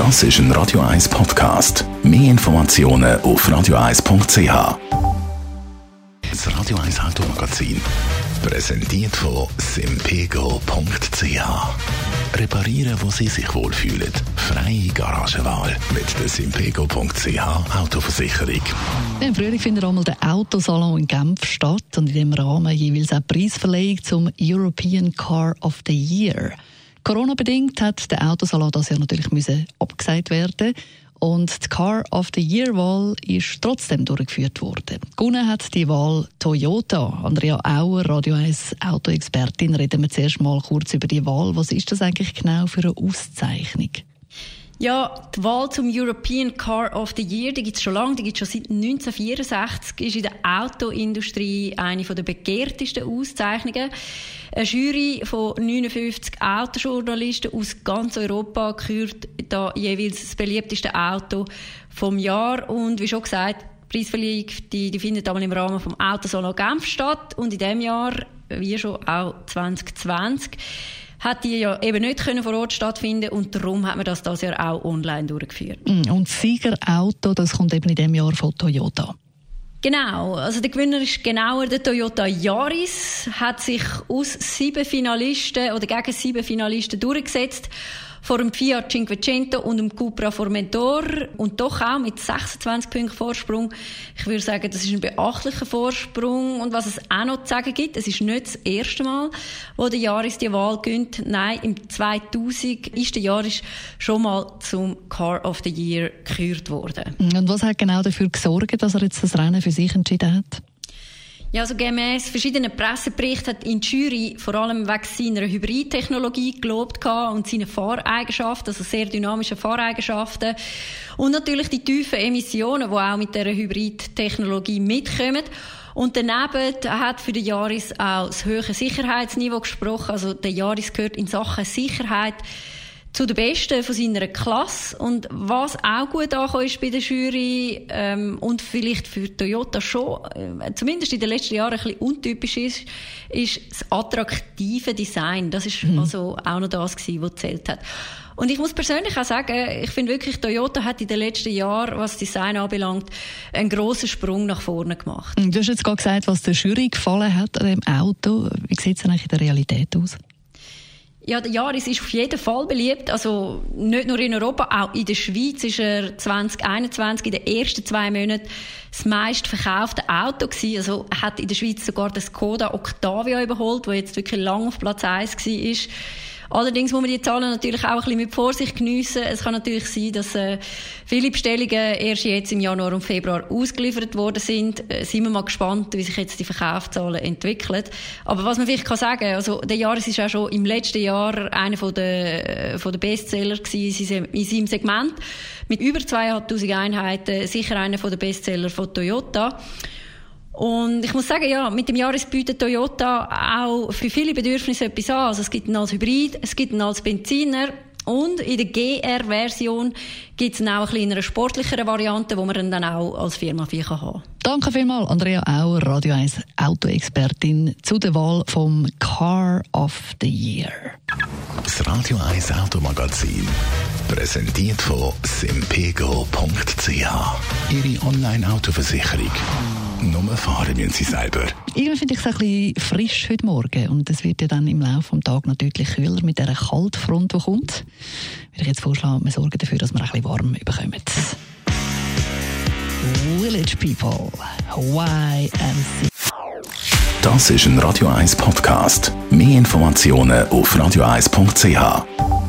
Das ist ein Radio 1 Podcast. Mehr Informationen auf radio1.ch. Das Radio 1 Automagazin. Präsentiert von simpego.ch. Reparieren, wo Sie sich wohlfühlen. Freie Garagenwahl mit der simpego.ch Autoversicherung. Im Frühling findet einmal der Autosalon in Genf statt und in dem Rahmen jeweils auch Preisverleihung zum European Car of the Year. Corona-bedingt hat der Autosalon das ja natürlich müssen abgesagt werden und die Car of the Year Wahl ist trotzdem durchgeführt worden. Gewonnen hat die Wahl Toyota. Andrea Auer, Radio 1 Autoexpertin, reden wir zuerst mal kurz über die Wahl. Was ist das eigentlich genau für eine Auszeichnung? Ja, die Wahl zum European Car of the Year, die gibt es schon lange, die gibt schon seit 1964, ist in der Autoindustrie eine der begehrtesten Auszeichnungen. Eine Jury von 59 Autojournalisten aus ganz Europa kürt da jeweils das beliebteste Auto vom Jahr und wie schon gesagt, die Preisverleihung die, die findet einmal im Rahmen vom Autosalon Genf statt und in diesem Jahr, wie schon auch 2020, hat die ja eben nicht können vor Ort stattfinden und darum hat man das das Jahr auch online durchgeführt. Mm, und Siegerauto, das kommt eben in dem Jahr von Toyota. Genau, also der Gewinner ist genauer der Toyota Yaris, hat sich aus sieben Finalisten oder gegen sieben Finalisten durchgesetzt vor dem Fiat Cinquecento und dem Cupra Formentor und doch auch mit 26 Punkten Vorsprung. Ich würde sagen, das ist ein beachtlicher Vorsprung und was es auch noch zu sagen gibt, es ist nicht das erste Mal, wo der Jaris die Wahl gönnt. Nein, im 2000 ist der Jaris schon mal zum Car of the Year gekürt worden. Und was hat genau dafür gesorgt, dass er jetzt das Rennen für sich entschieden hat? Ja, also gemäß verschiedenen Presseberichten hat in Jury vor allem wegen seiner Hybridtechnologie gelobt und seine Fahreigenschaften, also sehr dynamische Fahreigenschaften und natürlich die tiefen Emissionen, die auch mit der Hybridtechnologie mitkommen. Und daneben hat für den Jaris auch das höhere Sicherheitsniveau gesprochen. Also der Jaris gehört in Sachen Sicherheit zu den Besten von seiner Klasse. Und was auch gut angekommen ist bei der Jury ähm, und vielleicht für Toyota schon, äh, zumindest in den letzten Jahren ein bisschen untypisch ist, ist das attraktive Design. Das ist mhm. also auch noch das gewesen, was zählt hat. Und ich muss persönlich auch sagen, ich finde wirklich, Toyota hat in den letzten Jahren, was Design anbelangt, einen grossen Sprung nach vorne gemacht. Du hast jetzt gerade gesagt, was der Jury gefallen hat an dem Auto. Wie sieht es eigentlich in der Realität aus? Ja, der Jaris ist auf jeden Fall beliebt. Also nicht nur in Europa, auch in der Schweiz ist er 2021 in den ersten zwei Monaten das meist verkaufte Auto gewesen. Also hat in der Schweiz sogar das Skoda Octavia überholt, wo jetzt wirklich lang auf Platz 1 war. Allerdings muss man die Zahlen natürlich auch ein bisschen mit Vorsicht geniessen. Es kann natürlich sein, dass äh, viele Bestellungen erst jetzt im Januar und Februar ausgeliefert worden sind. Äh, sind wir mal gespannt, wie sich jetzt die Verkaufszahlen entwickeln. Aber was man vielleicht kann sagen, also der Jahres ist auch schon im letzten Jahr einer von der, äh, von der Bestseller gewesen in seinem Segment mit über 2'500 Einheiten, sicher einer von der Bestseller von Toyota. Und ich muss sagen, ja, mit dem Jahres bietet Toyota auch für viele Bedürfnisse etwas an. Also es gibt ihn als Hybrid, es gibt ihn als Benziner. Und in der GR-Version gibt es auch eine eine sportlichere Variante, wo man dann auch als Firma 4 haben kann. Danke vielmals, Andrea Auer, Radio 1 Autoexpertin, zu der Wahl vom Car of the Year. Das Radio 1 Automagazin, präsentiert von simpego.ch. Ihre Online-Autoversicherung nur fahren müssen sie selber. Irgendwie finde ich es ein bisschen frisch heute Morgen. Und es wird ja dann im Laufe des Tages natürlich kühler mit dieser Kaltfront, die kommt. Würde ich jetzt vorschlagen, wir sorgen dafür, dass wir ein bisschen warm bekommen. Village People, YMC. Das ist ein Radio 1 Podcast. Mehr Informationen auf radio1.ch.